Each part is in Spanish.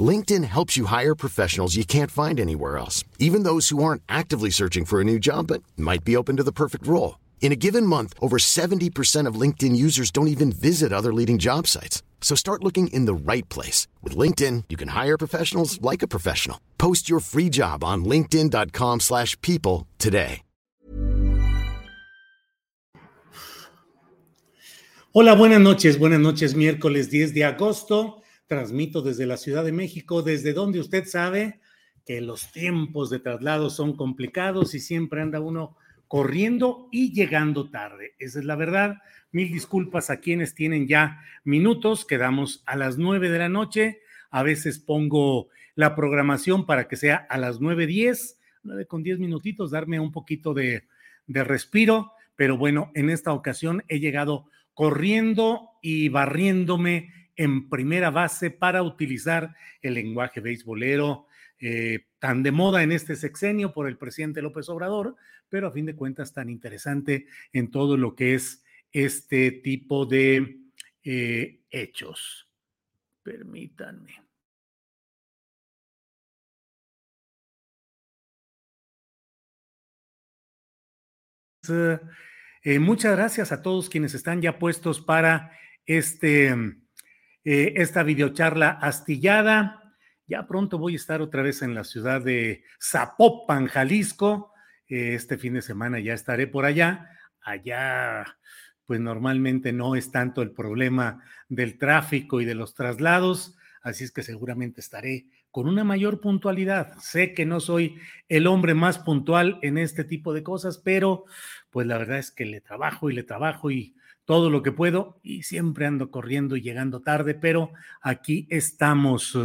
LinkedIn helps you hire professionals you can't find anywhere else, even those who aren't actively searching for a new job but might be open to the perfect role. In a given month, over 70% of LinkedIn users don't even visit other leading job sites. So start looking in the right place. With LinkedIn, you can hire professionals like a professional. Post your free job on linkedin.com slash people today. Hola, buenas noches. Buenas noches, miércoles 10 de agosto. Transmito desde la Ciudad de México, desde donde usted sabe que los tiempos de traslado son complicados y siempre anda uno corriendo y llegando tarde. Esa es la verdad. Mil disculpas a quienes tienen ya minutos. Quedamos a las nueve de la noche. A veces pongo la programación para que sea a las nueve diez, nueve con diez minutitos, darme un poquito de, de respiro. Pero bueno, en esta ocasión he llegado corriendo y barriéndome en primera base para utilizar el lenguaje beisbolero eh, tan de moda en este sexenio por el presidente López Obrador, pero a fin de cuentas tan interesante en todo lo que es este tipo de eh, hechos. Permítanme. Eh, muchas gracias a todos quienes están ya puestos para este eh, esta videocharla astillada. Ya pronto voy a estar otra vez en la ciudad de Zapopan, Jalisco. Eh, este fin de semana ya estaré por allá. Allá, pues normalmente no es tanto el problema del tráfico y de los traslados, así es que seguramente estaré con una mayor puntualidad. Sé que no soy el hombre más puntual en este tipo de cosas, pero pues la verdad es que le trabajo y le trabajo y todo lo que puedo y siempre ando corriendo y llegando tarde, pero aquí estamos.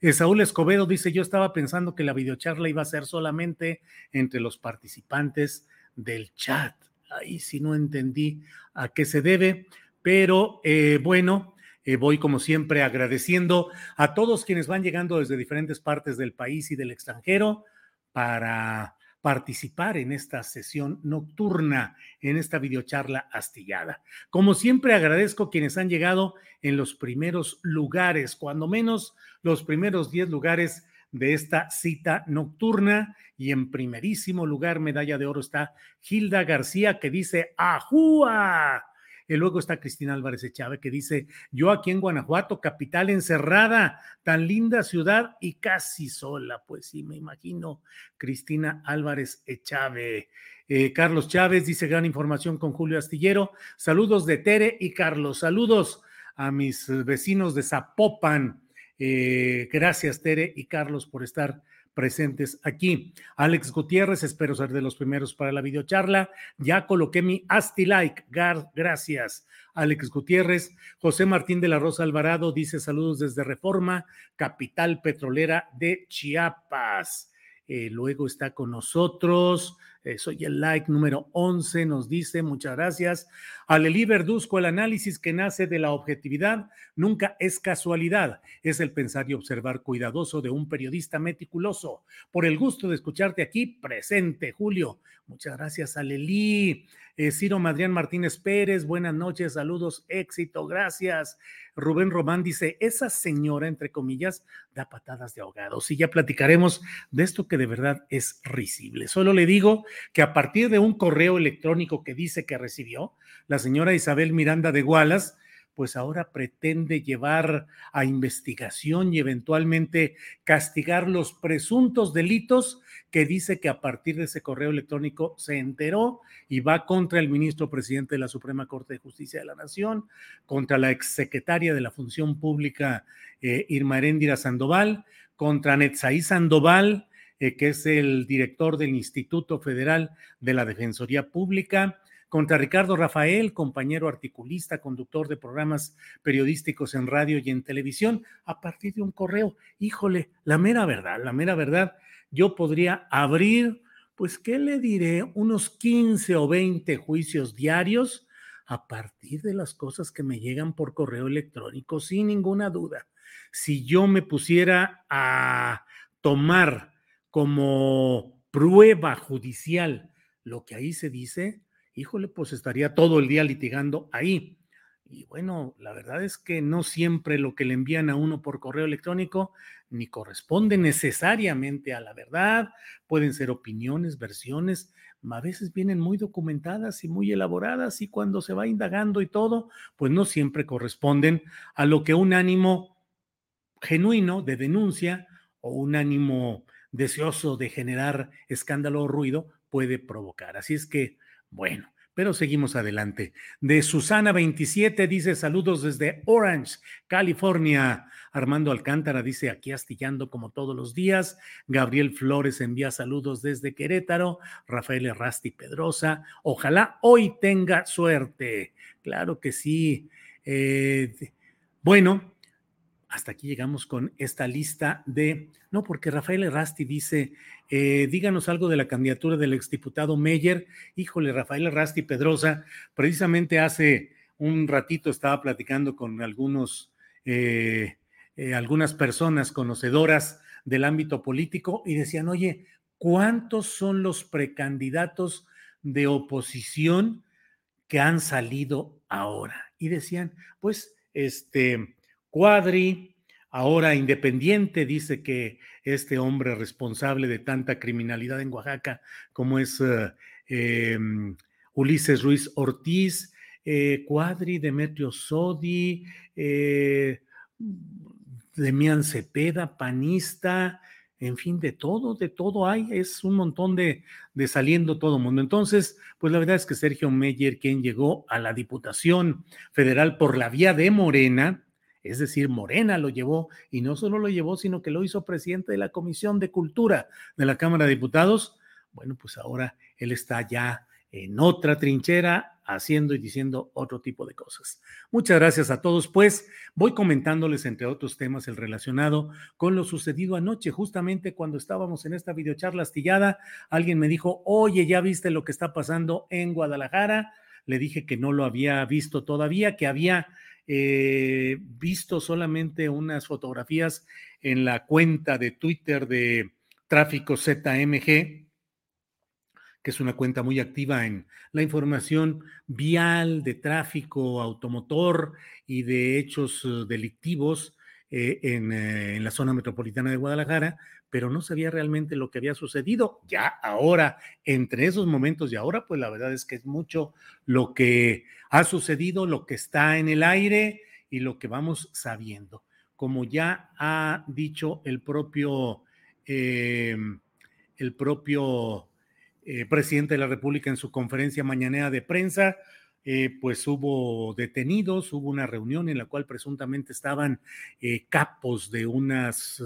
Eh, Saúl Escobedo dice, yo estaba pensando que la videocharla iba a ser solamente entre los participantes del chat. Ahí sí no entendí a qué se debe, pero eh, bueno, eh, voy como siempre agradeciendo a todos quienes van llegando desde diferentes partes del país y del extranjero para participar en esta sesión nocturna, en esta videocharla astillada. Como siempre, agradezco quienes han llegado en los primeros lugares, cuando menos los primeros 10 lugares de esta cita nocturna. Y en primerísimo lugar, medalla de oro, está Gilda García, que dice, ¡Ajúa! Y luego está Cristina Álvarez Echave que dice, yo aquí en Guanajuato, capital encerrada, tan linda ciudad y casi sola. Pues sí, me imagino, Cristina Álvarez Echave. Eh, Carlos Chávez dice, gran información con Julio Astillero. Saludos de Tere y Carlos. Saludos a mis vecinos de Zapopan. Eh, gracias, Tere y Carlos, por estar presentes aquí. Alex Gutiérrez, espero ser de los primeros para la videocharla. Ya coloqué mi Asti Like. Gracias. Alex Gutiérrez. José Martín de la Rosa Alvarado dice saludos desde Reforma, capital petrolera de Chiapas. Eh, luego está con nosotros eh, soy el like número 11, nos dice, muchas gracias. Aleli Verduzco, el análisis que nace de la objetividad nunca es casualidad, es el pensar y observar cuidadoso de un periodista meticuloso. Por el gusto de escucharte aquí, presente, Julio. Muchas gracias, Aleli. Eh, Ciro Madrián Martínez Pérez, buenas noches, saludos, éxito, gracias. Rubén Román dice, esa señora, entre comillas, da patadas de ahogados. Y ya platicaremos de esto que de verdad es risible. Solo le digo que a partir de un correo electrónico que dice que recibió, la señora Isabel Miranda de Gualas, pues ahora pretende llevar a investigación y eventualmente castigar los presuntos delitos que dice que a partir de ese correo electrónico se enteró y va contra el ministro presidente de la Suprema Corte de Justicia de la Nación, contra la exsecretaria de la Función Pública eh, Irma Heréndira Sandoval, contra Netzaí Sandoval, eh, que es el director del Instituto Federal de la Defensoría Pública, contra Ricardo Rafael, compañero articulista, conductor de programas periodísticos en radio y en televisión, a partir de un correo. Híjole, la mera verdad, la mera verdad, yo podría abrir, pues, ¿qué le diré? Unos 15 o 20 juicios diarios a partir de las cosas que me llegan por correo electrónico, sin ninguna duda. Si yo me pusiera a tomar como prueba judicial lo que ahí se dice, híjole, pues estaría todo el día litigando ahí. Y bueno, la verdad es que no siempre lo que le envían a uno por correo electrónico ni corresponde necesariamente a la verdad. Pueden ser opiniones, versiones, a veces vienen muy documentadas y muy elaboradas y cuando se va indagando y todo, pues no siempre corresponden a lo que un ánimo genuino de denuncia o un ánimo deseoso de generar escándalo o ruido puede provocar. Así es que, bueno, pero seguimos adelante. De Susana 27 dice saludos desde Orange, California. Armando Alcántara dice aquí astillando como todos los días. Gabriel Flores envía saludos desde Querétaro. Rafael Errasti Pedrosa. Ojalá hoy tenga suerte. Claro que sí. Eh, bueno, hasta aquí llegamos con esta lista de, no, porque Rafael Errasti dice, eh, díganos algo de la candidatura del exdiputado Meyer. Híjole, Rafael Errasti Pedrosa, precisamente hace un ratito estaba platicando con algunos, eh, eh, algunas personas conocedoras del ámbito político y decían, oye, ¿cuántos son los precandidatos de oposición que han salido ahora? Y decían, pues, este Cuadri, ahora independiente, dice que este hombre responsable de tanta criminalidad en Oaxaca como es eh, em, Ulises Ruiz Ortiz, eh, Cuadri, Demetrio Sodi, eh, Demian Cepeda, panista, en fin, de todo, de todo hay, es un montón de, de saliendo todo el mundo. Entonces, pues la verdad es que Sergio Meyer, quien llegó a la Diputación Federal por la vía de Morena, es decir, Morena lo llevó y no solo lo llevó, sino que lo hizo presidente de la Comisión de Cultura de la Cámara de Diputados. Bueno, pues ahora él está ya en otra trinchera haciendo y diciendo otro tipo de cosas. Muchas gracias a todos. Pues voy comentándoles, entre otros temas, el relacionado con lo sucedido anoche, justamente cuando estábamos en esta videocharla astillada, alguien me dijo, oye, ¿ya viste lo que está pasando en Guadalajara? Le dije que no lo había visto todavía, que había eh, visto solamente unas fotografías en la cuenta de Twitter de Tráfico ZMG, que es una cuenta muy activa en la información vial de tráfico automotor y de hechos eh, delictivos eh, en, en, la zona metropolitana de Guadalajara, pero no sabía realmente lo que había sucedido. Ya ahora, entre esos momentos y ahora, pues la verdad es que es mucho lo que ha sucedido, lo que está en el aire y lo que vamos sabiendo. Como ya ha dicho el propio, eh, el propio eh, presidente de la República en su conferencia mañanera de prensa, eh, pues hubo detenidos, hubo una reunión en la cual presuntamente estaban eh, capos de unas,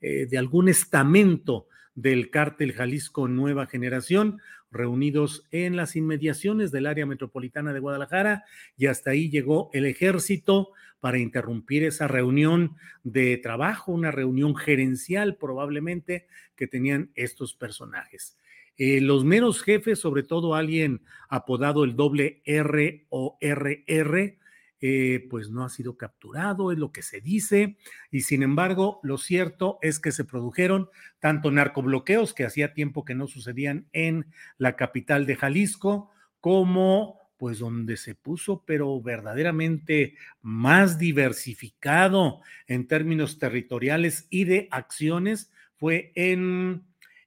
eh, de algún estamento del cártel Jalisco Nueva Generación, reunidos en las inmediaciones del área metropolitana de Guadalajara, y hasta ahí llegó el ejército para interrumpir esa reunión de trabajo, una reunión gerencial probablemente que tenían estos personajes. Eh, los meros jefes, sobre todo alguien apodado el doble R o eh, pues no ha sido capturado, es lo que se dice, y sin embargo, lo cierto es que se produjeron tanto narcobloqueos que hacía tiempo que no sucedían en la capital de Jalisco, como pues donde se puso, pero verdaderamente más diversificado en términos territoriales y de acciones, fue en...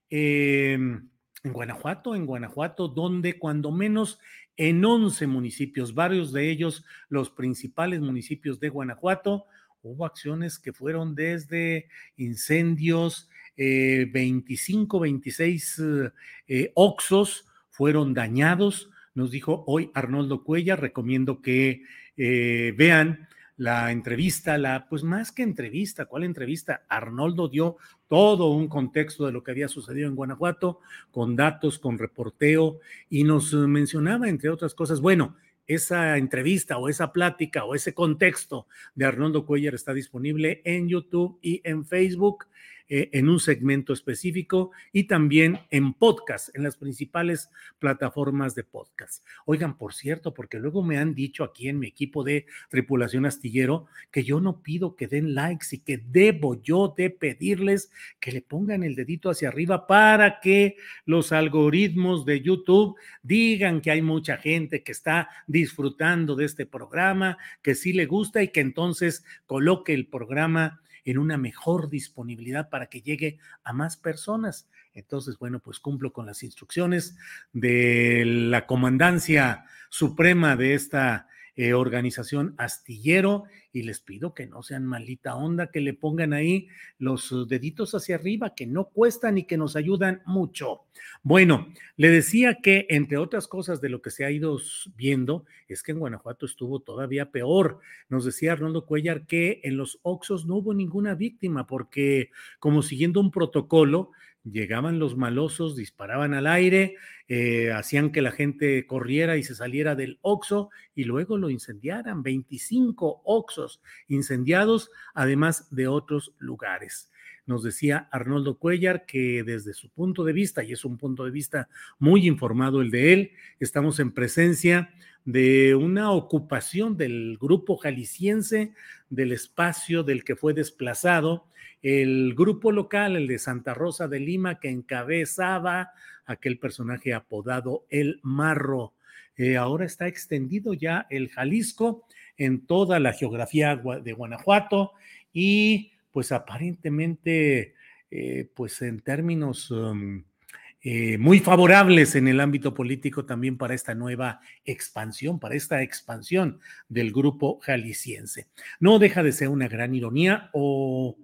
en Guanajuato, en Guanajuato, donde cuando menos en 11 municipios, varios de ellos los principales municipios de Guanajuato, hubo acciones que fueron desde incendios, 25, 26 eh, oxos fueron dañados. Nos dijo hoy Arnoldo Cuella, recomiendo que eh, vean la entrevista, la, pues más que entrevista, ¿cuál entrevista? Arnoldo dio todo un contexto de lo que había sucedido en Guanajuato, con datos, con reporteo, y nos mencionaba, entre otras cosas, bueno, esa entrevista o esa plática o ese contexto de Arnoldo Cuellar está disponible en YouTube y en Facebook. Eh, en un segmento específico y también en podcast, en las principales plataformas de podcast. Oigan, por cierto, porque luego me han dicho aquí en mi equipo de tripulación astillero que yo no pido que den likes y que debo yo de pedirles que le pongan el dedito hacia arriba para que los algoritmos de YouTube digan que hay mucha gente que está disfrutando de este programa, que sí le gusta y que entonces coloque el programa en una mejor disponibilidad para que llegue a más personas. Entonces, bueno, pues cumplo con las instrucciones de la comandancia suprema de esta eh, organización astillero y les pido que no sean malita onda, que le pongan ahí los uh, deditos hacia arriba, que no cuestan y que nos ayudan mucho. Bueno, le decía que entre otras cosas de lo que se ha ido viendo es que en Guanajuato estuvo todavía peor. Nos decía Arnoldo Cuellar que en los Oxos no hubo ninguna víctima porque como siguiendo un protocolo, llegaban los malosos, disparaban al aire, eh, hacían que la gente corriera y se saliera del Oxo y luego lo incendiaran. 25 Oxos incendiados, además de otros lugares. Nos decía Arnoldo Cuellar que desde su punto de vista, y es un punto de vista muy informado el de él, estamos en presencia de una ocupación del grupo jalisciense del espacio del que fue desplazado el grupo local, el de Santa Rosa de Lima, que encabezaba aquel personaje apodado El Marro. Eh, ahora está extendido ya el Jalisco en toda la geografía de Guanajuato y pues aparentemente, eh, pues en términos um, eh, muy favorables en el ámbito político también para esta nueva expansión, para esta expansión del grupo jalisciense. No deja de ser una gran ironía o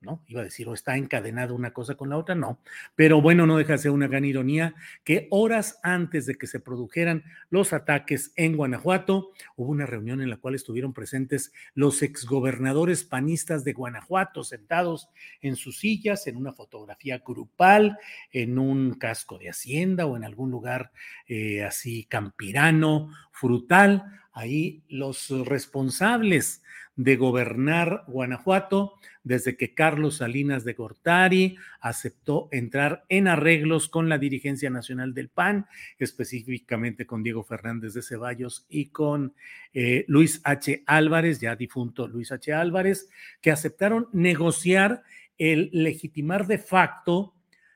¿no? Iba a decir, o está encadenado una cosa con la otra, no. Pero bueno, no deja de ser una gran ironía que horas antes de que se produjeran los ataques en Guanajuato, hubo una reunión en la cual estuvieron presentes los exgobernadores panistas de Guanajuato, sentados en sus sillas, en una fotografía grupal, en un casco de hacienda o en algún lugar eh, así campirano, frutal. Ahí los responsables de gobernar Guanajuato desde que Carlos Salinas de Gortari aceptó entrar en arreglos con la dirigencia nacional del PAN, específicamente con Diego Fernández de Ceballos y con eh, Luis H. Álvarez, ya difunto Luis H. Álvarez, que aceptaron negociar el legitimar de facto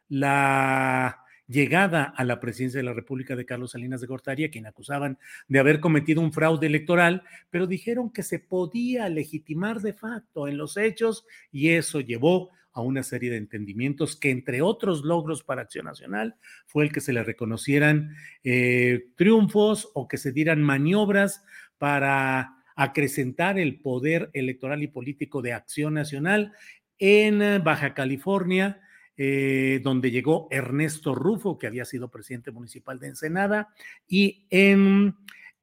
la llegada a la presidencia de la República de Carlos Salinas de Gortari, a quien acusaban de haber cometido un fraude electoral, pero dijeron que se podía legitimar de facto en los hechos y eso llevó a una serie de entendimientos que, entre otros logros para Acción Nacional, fue el que se le reconocieran eh, triunfos o que se dieran maniobras para acrecentar el poder electoral y político de Acción Nacional en Baja California, eh, donde llegó Ernesto Rufo, que había sido presidente municipal de Ensenada, y en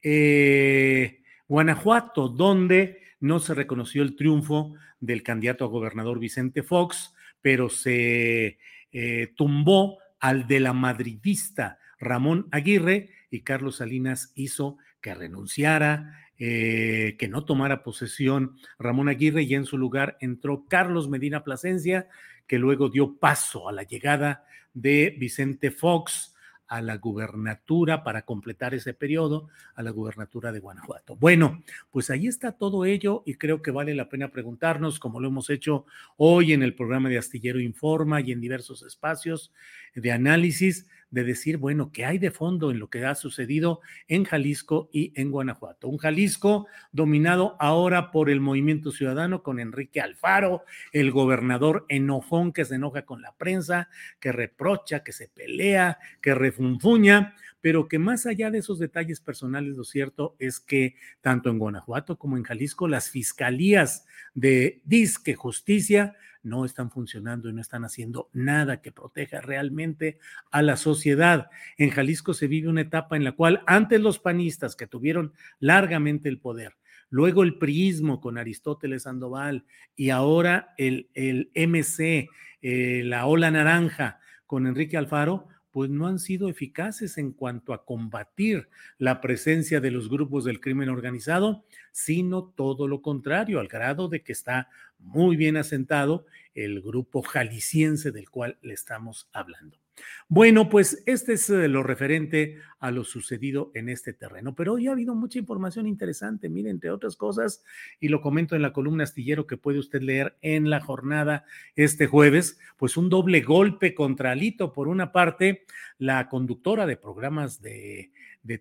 eh, Guanajuato, donde no se reconoció el triunfo del candidato a gobernador Vicente Fox, pero se eh, tumbó al de la madridista Ramón Aguirre y Carlos Salinas hizo que renunciara, que no tomara posesión Ramón Aguirre y en su lugar entró Carlos Medina Plasencia, que luego dio paso a la llegada de Vicente Fox a la gubernatura para completar ese periodo, a la gubernatura de Guanajuato. Bueno, pues ahí está todo ello y creo que vale la pena preguntarnos, como lo hemos hecho hoy en el programa de Astillero Informa y en diversos espacios de análisis, de decir, bueno, ¿qué hay de fondo en lo que ha sucedido en Jalisco y en Guanajuato? Un Jalisco dominado ahora por el movimiento ciudadano con Enrique Alfaro, el gobernador enojón que se enoja con la prensa, que reprocha, que se pelea, que refunfuña, pero que más allá de esos detalles personales, lo cierto es que tanto en Guanajuato como en Jalisco, las fiscalías de disque justicia no están funcionando y no están haciendo nada que proteja realmente a la sociedad. En Jalisco se vive una etapa en la cual antes los panistas que tuvieron largamente el poder, luego el priismo con Aristóteles Sandoval y ahora el, el MC, eh, la ola naranja con Enrique Alfaro, pues no han sido eficaces en cuanto a combatir la presencia de los grupos del crimen organizado, sino todo lo contrario, al grado de que está muy bien asentado el grupo jalisciense del cual le estamos hablando. Bueno, pues este es eh, lo referente a lo sucedido en este terreno, pero hoy ha habido mucha información interesante, miren, entre otras cosas, y lo comento en la columna astillero que puede usted leer en la jornada este jueves, pues un doble golpe contra Alito. Por una parte, la conductora de programas de,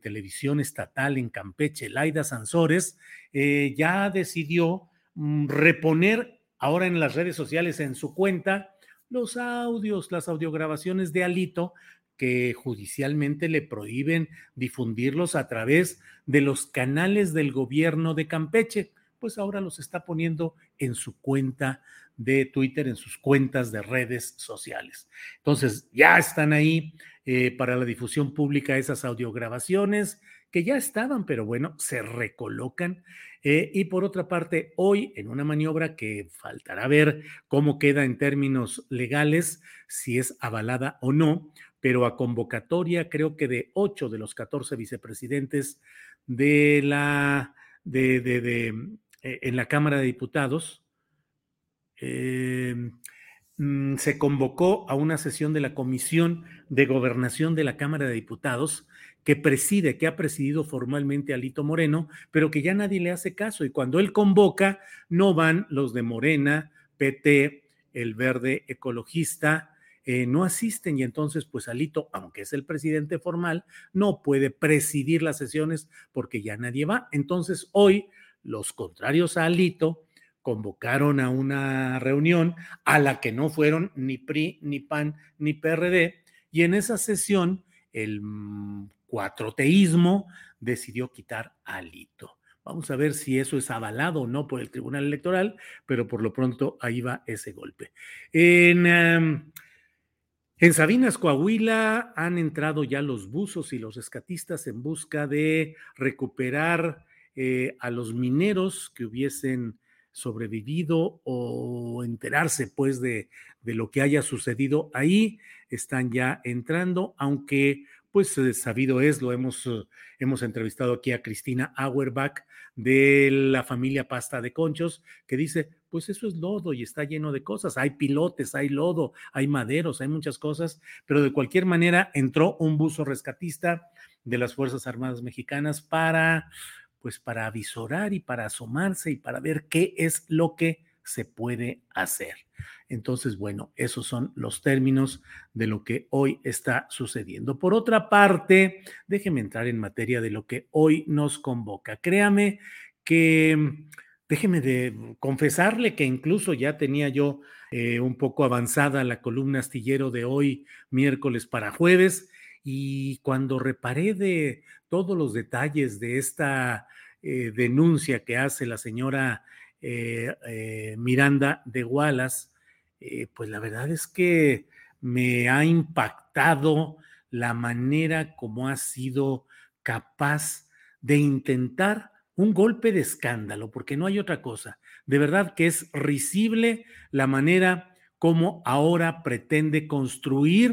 televisión estatal en Campeche, Laida Sansores, eh, ya decidió mm, reponer ahora en las redes sociales en su cuenta los audios, las audiograbaciones de Alito que judicialmente le prohíben difundirlos a través de los canales del gobierno de Campeche, pues ahora los está poniendo en su cuenta de Twitter, en sus cuentas de redes sociales. Entonces, ya están ahí eh, para la difusión pública esas audiograbaciones que ya estaban, pero bueno, se recolocan. Eh, y por otra parte, hoy en una maniobra que faltará ver cómo queda en términos legales, si es avalada o no, pero a convocatoria creo que de ocho de los 14 vicepresidentes de la, de, de, eh, en la Cámara de Diputados, eh, mm, se convocó a una sesión de la Comisión de Gobernación de la Cámara de Diputados que preside, que ha presidido formalmente Alito Moreno, pero que ya nadie le hace caso. Y cuando él convoca, no van los de Morena, PT, el verde ecologista, eh, no asisten y entonces pues Alito, aunque es el presidente formal, no puede presidir las sesiones porque ya nadie va. Entonces hoy los contrarios a Alito convocaron a una reunión a la que no fueron ni PRI, ni PAN, ni PRD y en esa sesión el cuatroteísmo decidió quitar Alito. Vamos a ver si eso es avalado o no por el Tribunal Electoral, pero por lo pronto ahí va ese golpe. En, em, Sabinas, Coahuila, han entrado ya los buzos y los escatistas en busca de recuperar eh, a los mineros que hubiesen sobrevivido o enterarse pues de, de lo que haya sucedido ahí. Están ya entrando, aunque pues eh, sabido es, lo hemos, eh, hemos entrevistado aquí a Cristina Auerbach de la familia Pasta de Conchos, que dice, pues eso es lodo y está lleno de cosas, hay pilotes, hay lodo, hay maderos, hay muchas cosas, pero de cualquier manera entró un buzo rescatista de las Fuerzas Armadas Mexicanas para, pues para avisorar y para asomarse y para ver qué es lo que se puede hacer. Entonces, bueno, esos son los términos de lo que hoy está sucediendo. Por otra parte, déjeme entrar en materia de lo que hoy nos convoca. Créame que, déjeme de confesarle que incluso ya tenía yo eh, un poco avanzada la columna astillero de hoy, miércoles para jueves, y cuando reparé de todos los detalles de esta eh, denuncia que hace la señora eh, Miranda de Wallace, eh, pues la verdad es que me ha impactado la manera como ha sido capaz de intentar un golpe de escándalo, porque no hay otra cosa. De verdad que es risible la manera como ahora pretende construir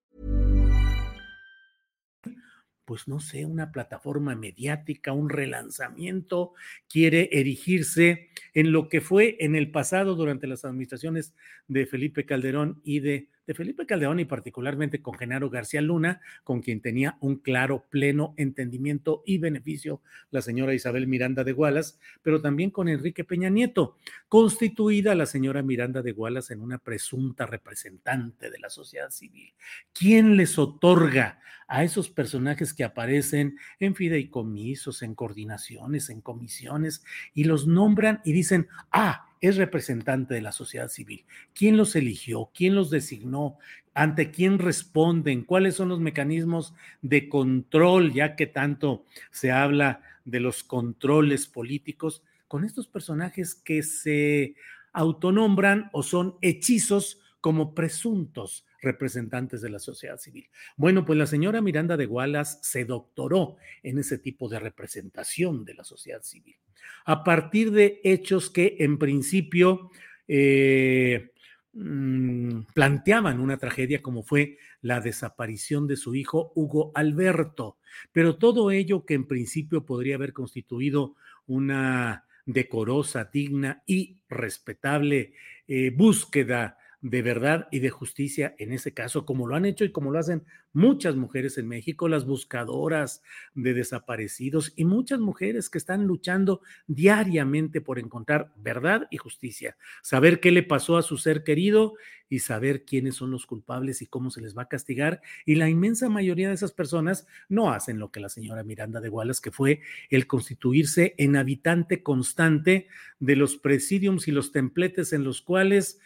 Pues no sé, una plataforma mediática, un relanzamiento, quiere erigirse en lo que fue en el pasado durante las administraciones de Felipe Calderón y de de Felipe Calderón y particularmente con Genaro García Luna, con quien tenía un claro, pleno entendimiento y beneficio la señora Isabel Miranda de Gualas, pero también con Enrique Peña Nieto, constituida la señora Miranda de Gualas en una presunta representante de la sociedad civil. ¿Quién les otorga a esos personajes que aparecen en fideicomisos, en coordinaciones, en comisiones y los nombran y dicen, ah, es representante de la sociedad civil. ¿Quién los eligió? ¿Quién los designó? ¿Ante quién responden? ¿Cuáles son los mecanismos de control, ya que tanto se habla de los controles políticos con estos personajes que se autonombran o son hechizos como presuntos representantes de la sociedad civil. Bueno, pues la señora Miranda de Gualas se doctoró en ese tipo de representación de la sociedad civil a partir de hechos que en principio eh, mm, planteaban una tragedia como fue la desaparición de su hijo Hugo Alberto, pero todo ello que en principio podría haber constituido una decorosa, digna y respetable eh, búsqueda de verdad y de justicia en ese caso, como lo han hecho y como lo hacen muchas mujeres en México, las buscadoras de desaparecidos y muchas mujeres que están luchando diariamente por encontrar verdad y justicia, saber qué le pasó a su ser querido y saber quiénes son los culpables y cómo se les va a castigar. Y la inmensa mayoría de esas personas no hacen lo que la señora Miranda de Wallace, que fue el constituirse en habitante constante de los presidiums y los templetes en los cuales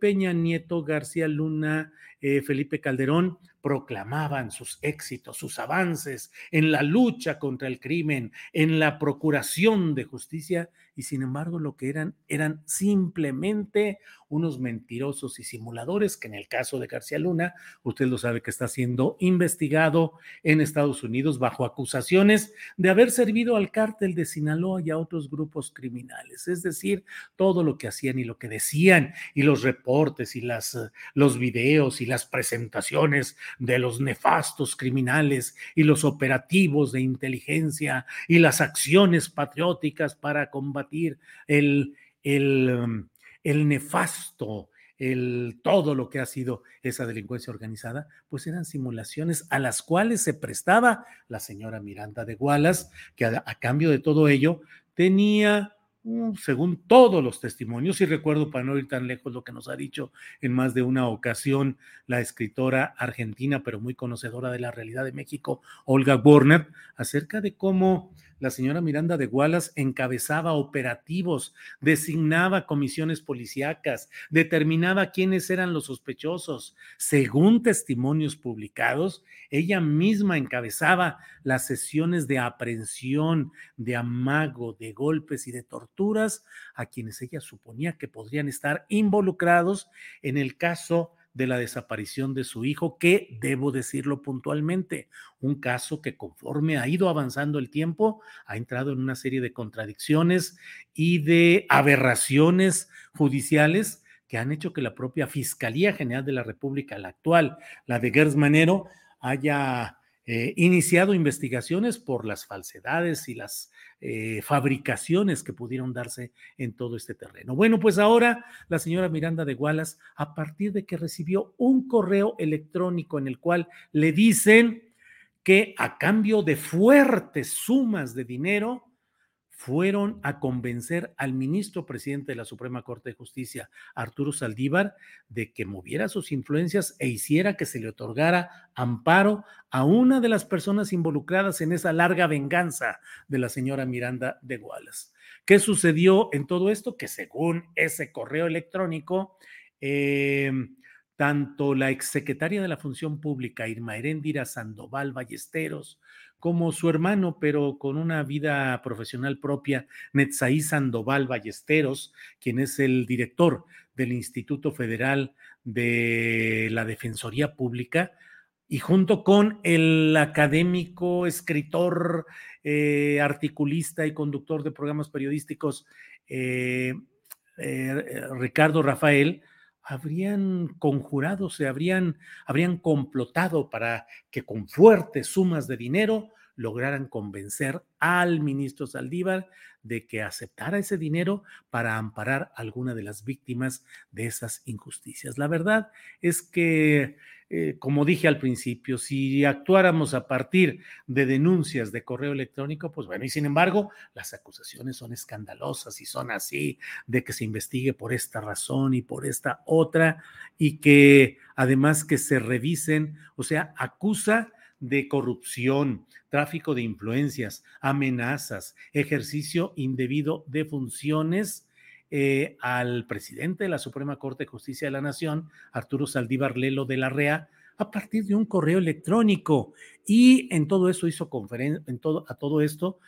Peña Nieto, García Luna, eh, Felipe Calderón proclamaban sus éxitos, sus avances en la lucha contra el crimen, en la procuración de justicia, y sin embargo lo que eran eran simplemente unos mentirosos y simuladores que en el caso de García Luna, usted lo sabe que está siendo investigado en Estados Unidos bajo acusaciones de haber servido al cártel de Sinaloa y a otros grupos criminales, es decir, todo lo que hacían y lo que decían y los reportes y las los videos y las presentaciones de los nefastos criminales y los operativos de inteligencia y las acciones patrióticas para combatir el, el, um, el nefasto, el, todo lo que ha sido esa delincuencia organizada, pues eran simulaciones a las cuales se prestaba la señora Miranda de Gualas, que a, cambio de todo ello tenía según todos los testimonios, y recuerdo para no ir tan lejos lo que nos ha dicho en más de una ocasión la escritora argentina, pero muy conocedora de la realidad de México, Olga Warner, acerca de cómo la señora Miranda de Gualas encabezaba operativos, designaba comisiones policíacas, determinaba quiénes eran los sospechosos. Según testimonios publicados, ella misma encabezaba las sesiones de aprehensión, de amago, de golpes y de torturas a quienes ella suponía que podrían estar involucrados en el caso de la desaparición de su hijo, que debo decirlo puntualmente, un caso que conforme ha ido avanzando el tiempo, ha entrado en una serie de contradicciones y de aberraciones judiciales que han hecho que la propia Fiscalía General de la República, la actual, la de Gers Manero, haya eh, iniciado investigaciones por las falsedades y las eh, fabricaciones que pudieron darse en todo este terreno. Bueno, pues ahora la señora Miranda de Gualas, a partir de que recibió un correo electrónico en el cual le dicen que a cambio de fuertes sumas de dinero, fueron a convencer al ministro presidente de la Suprema Corte de Justicia, Arturo Saldívar, de que moviera sus influencias e hiciera que se le otorgara amparo a una de las personas involucradas en esa larga venganza de la señora Miranda de Wallace. ¿Qué sucedió en todo esto? Que según ese correo electrónico, eh, tanto la exsecretaria de la Función Pública, Irma Heréndira Sandoval Ballesteros, como su hermano, pero con una vida profesional propia, Netzaí Sandoval Ballesteros, quien es el director del Instituto Federal de la Defensoría Pública, y junto con el académico, escritor, eh, articulista y conductor de programas periodísticos eh, eh, Ricardo Rafael, habrían conjurado, se habrían, habrían complotado para que con fuertes sumas de dinero lograran convencer al ministro Saldívar de que aceptara ese dinero para amparar a alguna de las víctimas de esas injusticias. La verdad es que eh, como dije al principio, si actuáramos a partir de denuncias de correo electrónico, pues bueno, y sin embargo, las acusaciones son escandalosas y son así, de que se investigue por esta razón y por esta otra, y que además que se revisen, o sea, acusa de corrupción, tráfico de influencias, amenazas, ejercicio indebido de funciones eh, al presidente de la Suprema Corte de Justicia de la Nación, Arturo Saldívar Lelo de la REA, a partir de un correo electrónico. Y en todo eso hizo conferencia, en todo, a todo esto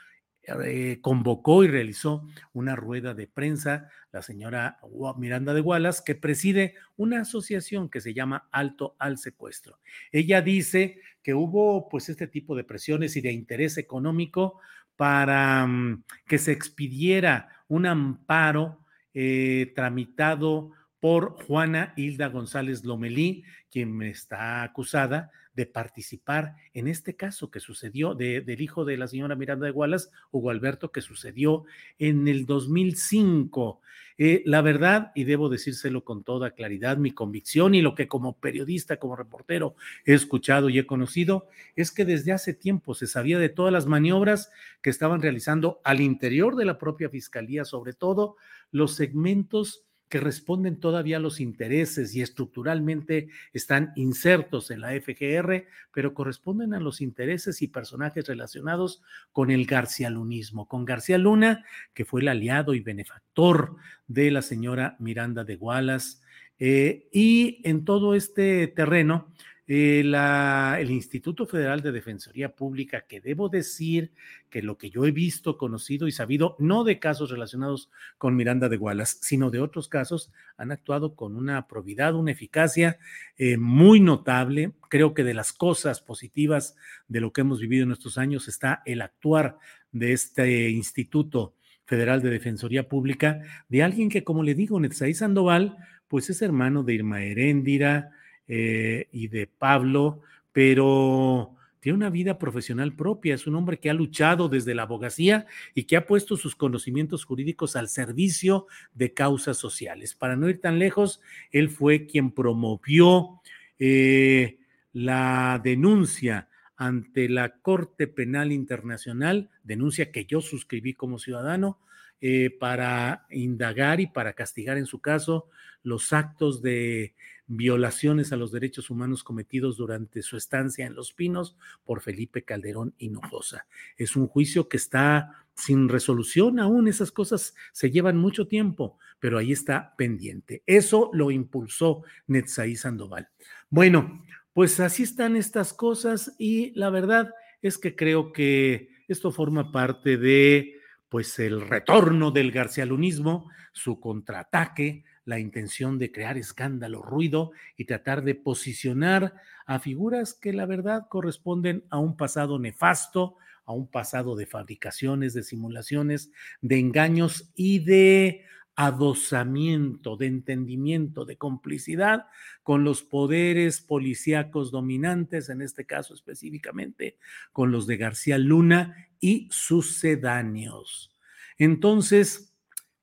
eh, convocó y realizó una rueda de prensa la señora Miranda de Wallace, que preside una asociación que se llama Alto al Secuestro. Ella dice que hubo pues este tipo de presiones y de interés económico para mm, que se expidiera un amparo eh, tramitado por Juana Hilda González Lomelí, quien está acusada de participar en este caso que sucedió del hijo de la señora Miranda de Gualas, Hugo Alberto, que sucedió en el 2005. Eh, la verdad, y debo decírselo con toda claridad, mi convicción y lo que como periodista, como reportero he escuchado y he conocido, es que desde hace tiempo se sabía de todas las maniobras que estaban realizando al interior de la propia fiscalía, sobre todo los segmentos que responden todavía a los intereses y estructuralmente están insertos en la FGR, pero corresponden a los intereses y personajes relacionados con el garcialunismo, con García Luna, que fue el aliado y benefactor de la señora Miranda de Gualas. Eh, y en todo este terreno, eh, el Instituto Federal de Defensoría Pública, que debo decir que lo que yo he visto, conocido y sabido, no de casos relacionados con Miranda de Wallace, sino de otros casos, han actuado con una probidad, una eficacia eh, muy notable. Creo que de las cosas positivas de lo que hemos vivido en estos años está el actuar de este Instituto Federal de Defensoría Pública, de alguien que, como le digo, Netzaí Sandoval, pues es hermano de Irma Heréndira, eh, y de Pablo, pero tiene una vida profesional propia, es un hombre que ha luchado desde la abogacía y que ha puesto sus conocimientos jurídicos al servicio de causas sociales. Para no ir tan lejos, él fue quien promovió eh, la denuncia ante la Corte Penal Internacional, denuncia que yo suscribí como ciudadano, eh, para indagar y para castigar en su caso los actos de violaciones a los derechos humanos cometidos durante su estancia en Los Pinos por Felipe Calderón Hinojosa. Es un juicio que está sin resolución aún, esas cosas se llevan mucho tiempo, pero ahí está pendiente. Eso lo impulsó Netzaí Sandoval. Bueno, pues así están estas cosas y la verdad es que creo que esto forma parte de pues el retorno del garcialunismo, su contraataque la intención de crear escándalo, ruido y tratar de posicionar a figuras que la verdad corresponden a un pasado nefasto, a un pasado de fabricaciones, de simulaciones, de engaños y de adosamiento, de entendimiento, de complicidad con los poderes policíacos dominantes, en este caso específicamente con los de García Luna y sucedáneos. Entonces,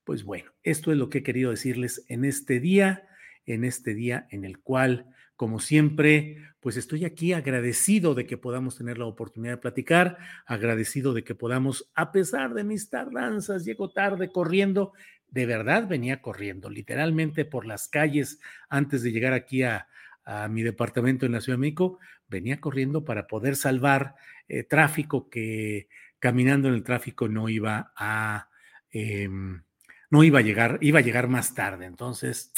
pues bueno, esto es lo que he querido decirles en este día, en este día en el cual como siempre, pues estoy aquí agradecido de que podamos tener la oportunidad de platicar, agradecido de que podamos, a pesar de mis tardanzas, llego tarde corriendo, de verdad venía corriendo, literalmente por las calles antes de llegar aquí a, mi departamento en la Ciudad de México, venía corriendo para poder salvar eh, tráfico que caminando en el tráfico no iba a... Em, no iba a llegar, iba a llegar más tarde. Entonces,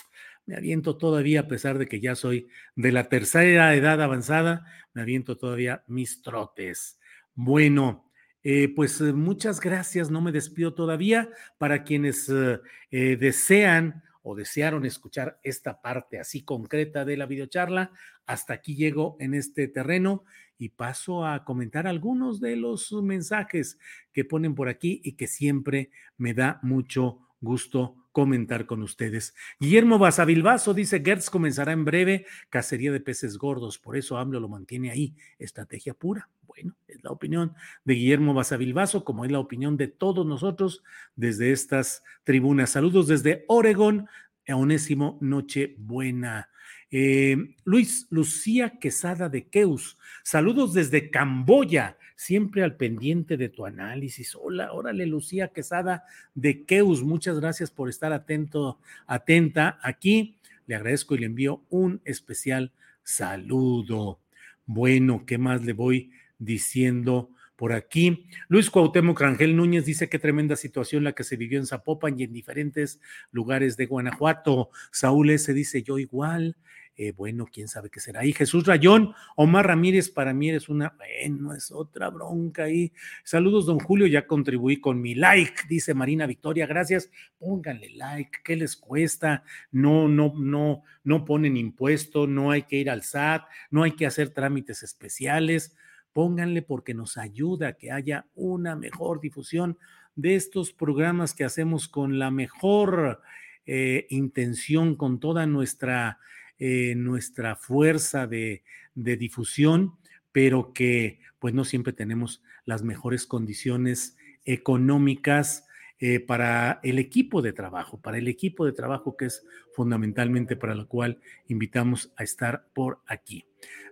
me aviento todavía, a pesar de que ya soy de la tercera edad avanzada, me aviento todavía mis trotes. Bueno, eh, pues eh, muchas gracias, no me despido todavía. Para quienes eh, desean o desearon escuchar esta parte así concreta de la videocharla, hasta aquí llego en este terreno y paso a comentar algunos de los mensajes que ponen por aquí y que siempre me da mucho gusto comentar con ustedes. Guillermo Basavilbaso dice, Gertz comenzará en breve cacería de peces gordos, por eso AMLO lo mantiene ahí, estrategia pura. Bueno, es la opinión de Guillermo Basavilbaso, como es la opinión de todos nosotros desde estas tribunas. Saludos desde Oregón, Onésimo Nochebuena. Eh, Luis Lucía Quesada de Keus, saludos desde Camboya siempre al pendiente de tu análisis. Hola, órale, Lucía Quesada de Keus, muchas gracias por estar atento, atenta aquí. Le agradezco y le envío un especial saludo. Bueno, ¿qué más le voy diciendo? Por aquí. Luis Cuauhtémoc Rangel Núñez dice qué tremenda situación la que se vivió en Zapopan y en diferentes lugares de Guanajuato. Saúl S. dice yo igual. Eh, bueno, quién sabe qué será. Y Jesús Rayón, Omar Ramírez, para mí eres una, bueno, es otra bronca ahí. Saludos, don Julio, ya contribuí con mi like, dice Marina Victoria, gracias. Pónganle like, ¿qué les cuesta? No, no, no, no ponen impuesto, no hay que ir al SAT, no hay que hacer trámites especiales. Pónganle porque nos ayuda a que haya una mejor difusión de estos programas que hacemos con la mejor eh, intención, con toda nuestra eh, nuestra fuerza de, difusión, pero que pues no siempre tenemos las mejores condiciones económicas eh, para el equipo de trabajo, para el equipo de trabajo que es fundamentalmente para lo cual invitamos a estar por aquí.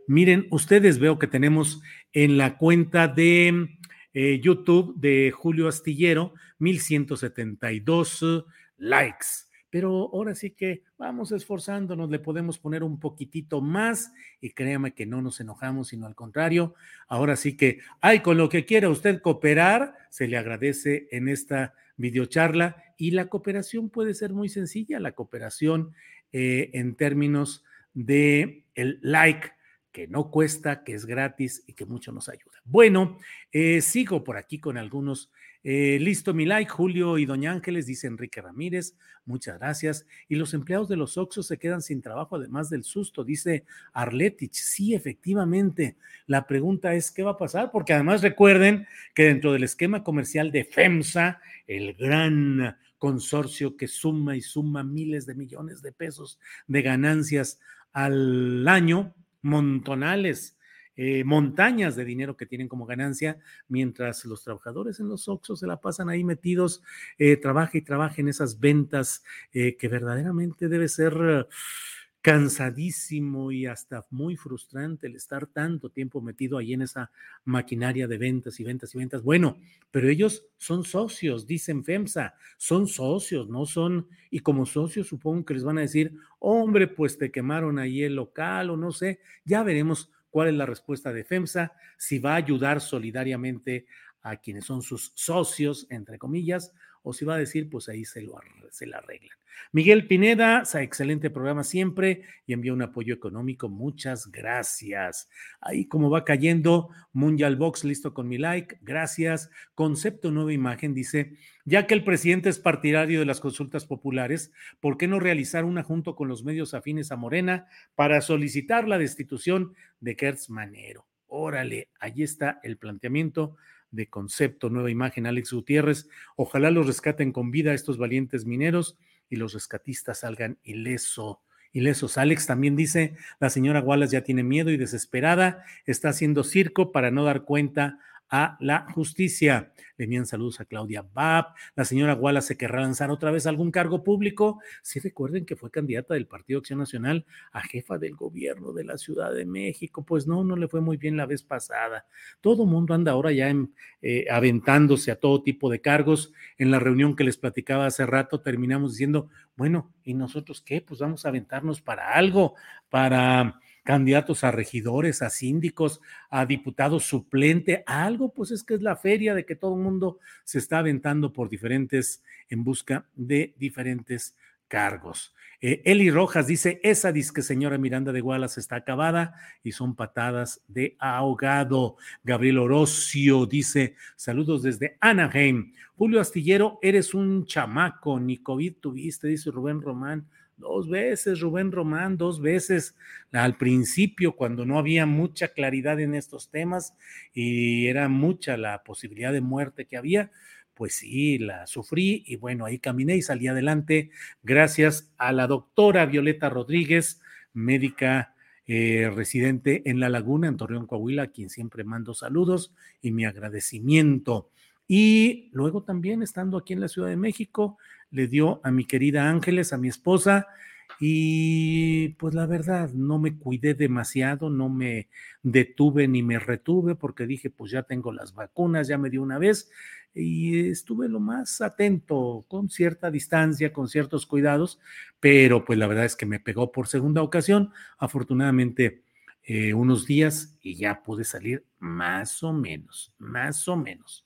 Miren, ustedes veo que tenemos en la cuenta de eh, YouTube de Julio Astillero 1172 likes pero ahora sí que vamos esforzándonos, le podemos poner un poquitito más y créame que no nos enojamos, sino al contrario, ahora sí que, ay, con lo que quiera usted cooperar, se le agradece en esta videocharla y la cooperación puede ser muy sencilla, la cooperación eh, en términos de el like que no cuesta, que es gratis y que mucho nos ayuda. Bueno, eh, sigo por aquí con algunos eh, listo mi like, Julio y Doña Ángeles, dice Enrique Ramírez, muchas gracias. Y los empleados de los Oxos se quedan sin trabajo, además del susto, dice Arletich. Sí, efectivamente. La pregunta es, ¿qué va a pasar? Porque además recuerden que dentro del esquema comercial de FEMSA, el gran consorcio que suma y suma miles de millones de pesos de ganancias al año, montonales eh, montañas de dinero que tienen como ganancia, mientras los trabajadores en los Oxos se la pasan ahí metidos, eh, trabaja y trabaja en esas ventas eh, que verdaderamente debe ser cansadísimo y hasta muy frustrante el estar tanto tiempo metido ahí en esa maquinaria de ventas y ventas y ventas. Bueno, pero ellos son socios, dicen FEMSA, son socios, no son, y como socios supongo que les van a decir, hombre, pues te quemaron ahí el local o no sé, ya veremos cuál es la respuesta de FEMSA, si va a ayudar solidariamente a quienes son sus socios, entre comillas, o si va a decir, pues ahí se, lo, se la arreglan. Miguel Pineda, excelente programa siempre y envía un apoyo económico. Muchas gracias. Ahí como va cayendo, Mundial Box, listo con mi like. Gracias. Concepto Nueva Imagen dice, ya que el presidente es partidario de las consultas populares, ¿por qué no realizar una junto con los medios afines a Morena para solicitar la destitución de Kertz Manero? Órale, ahí está el planteamiento de concepto Nueva Imagen, Alex Gutiérrez. Ojalá los rescaten con vida estos valientes mineros y los rescatistas salgan ileso, ilesos. Alex también dice, la señora Wallace ya tiene miedo y desesperada, está haciendo circo para no dar cuenta a la justicia. Le envían saludos a Claudia Bab. La señora Wallace se querrá lanzar otra vez algún cargo público. Si recuerden que fue candidata del Partido Acción Nacional a jefa del gobierno de la Ciudad de México. Pues no, no le fue muy bien la vez pasada. Todo mundo anda ahora ya eh, aventándose a todo tipo de cargos. En la reunión que les platicaba hace rato terminamos diciendo, bueno, ¿y nosotros qué? Pues vamos a aventarnos para algo, para candidatos a regidores, a síndicos, a diputados suplente, a algo, pues es que es la feria de que todo el mundo se está aventando por diferentes, en busca de diferentes cargos. Eh, Eli Rojas dice, esa disque señora Miranda de Gualas está acabada y son patadas de ahogado. Gabriel Orocio dice, saludos desde Anaheim. Julio Astillero, eres un chamaco, ni COVID tuviste, dice Rubén Román. Dos veces, Rubén Román, dos veces al principio, cuando no había mucha claridad en estos temas y era mucha la posibilidad de muerte que había, pues sí, la sufrí y bueno, ahí caminé y salí adelante gracias a la doctora Violeta Rodríguez, médica eh, residente en La Laguna, en Torreón, Coahuila, a quien siempre mando saludos y mi agradecimiento. Y luego también estando aquí en la Ciudad de México, le dio a mi querida Ángeles, a mi esposa, y pues la verdad, no me cuidé demasiado, no me detuve ni me retuve porque dije, pues ya tengo las vacunas, ya me di una vez y estuve lo más atento, con cierta distancia, con ciertos cuidados, pero pues la verdad es que me pegó por segunda ocasión, afortunadamente eh, unos días y ya pude salir más o menos, más o menos.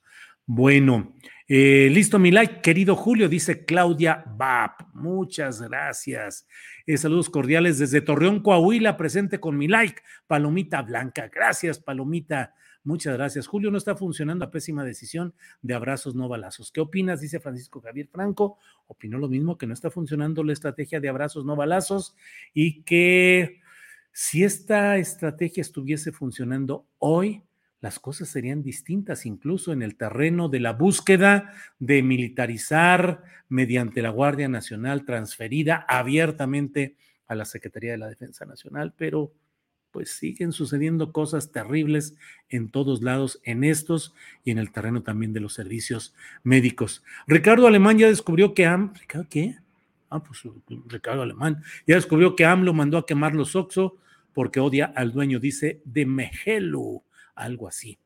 Bueno, eh, listo mi like, querido Julio, dice Claudia Bap. Muchas gracias. Eh, saludos cordiales desde Torreón, Coahuila, presente con mi like, Palomita Blanca. Gracias, Palomita. Muchas gracias. Julio, no está funcionando la pésima decisión de abrazos no balazos. ¿Qué opinas? Dice Francisco Javier Franco. Opinó lo mismo, que no está funcionando la estrategia de abrazos no balazos y que si esta estrategia estuviese funcionando hoy, las cosas serían distintas, incluso en el terreno de la búsqueda de militarizar mediante la Guardia Nacional transferida abiertamente a la Secretaría de la Defensa Nacional, pero pues siguen sucediendo cosas terribles en todos lados, en estos y en el terreno también de los servicios médicos. Ricardo Alemán ya descubrió que AM, ¿Ricardo qué? Ah, pues Ricardo Alemán ya descubrió que AMLO mandó a quemar los Oxo porque odia al dueño, dice, de Mejelu algo así.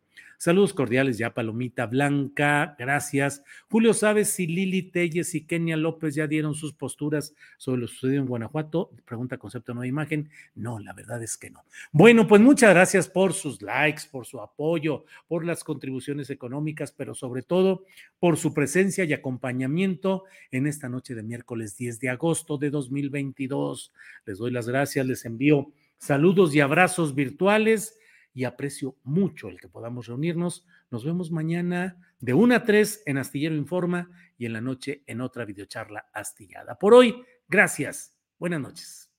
Saludos cordiales ya, Palomita Blanca, gracias. Julio, ¿sabes si Lili Telles y Kenia López ya dieron sus posturas sobre lo sucedido en Guanajuato? Pregunta concepto nueva imagen. No, la verdad es que no. Bueno, pues muchas gracias por sus likes, por su apoyo, por las contribuciones económicas, pero sobre todo por su presencia y acompañamiento en esta noche de miércoles 10 de agosto de 2022. Les doy las gracias, les envío saludos y abrazos virtuales y aprecio mucho el que podamos reunirnos. Nos vemos mañana de 1 a 3 en Astillero Informa y en la noche en otra videocharla astillada. Por hoy, gracias. Buenas noches.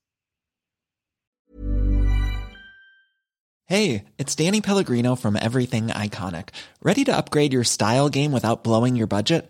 Hey, it's Danny Pellegrino from Everything Iconic. ¿Ready to upgrade your style game without blowing your budget?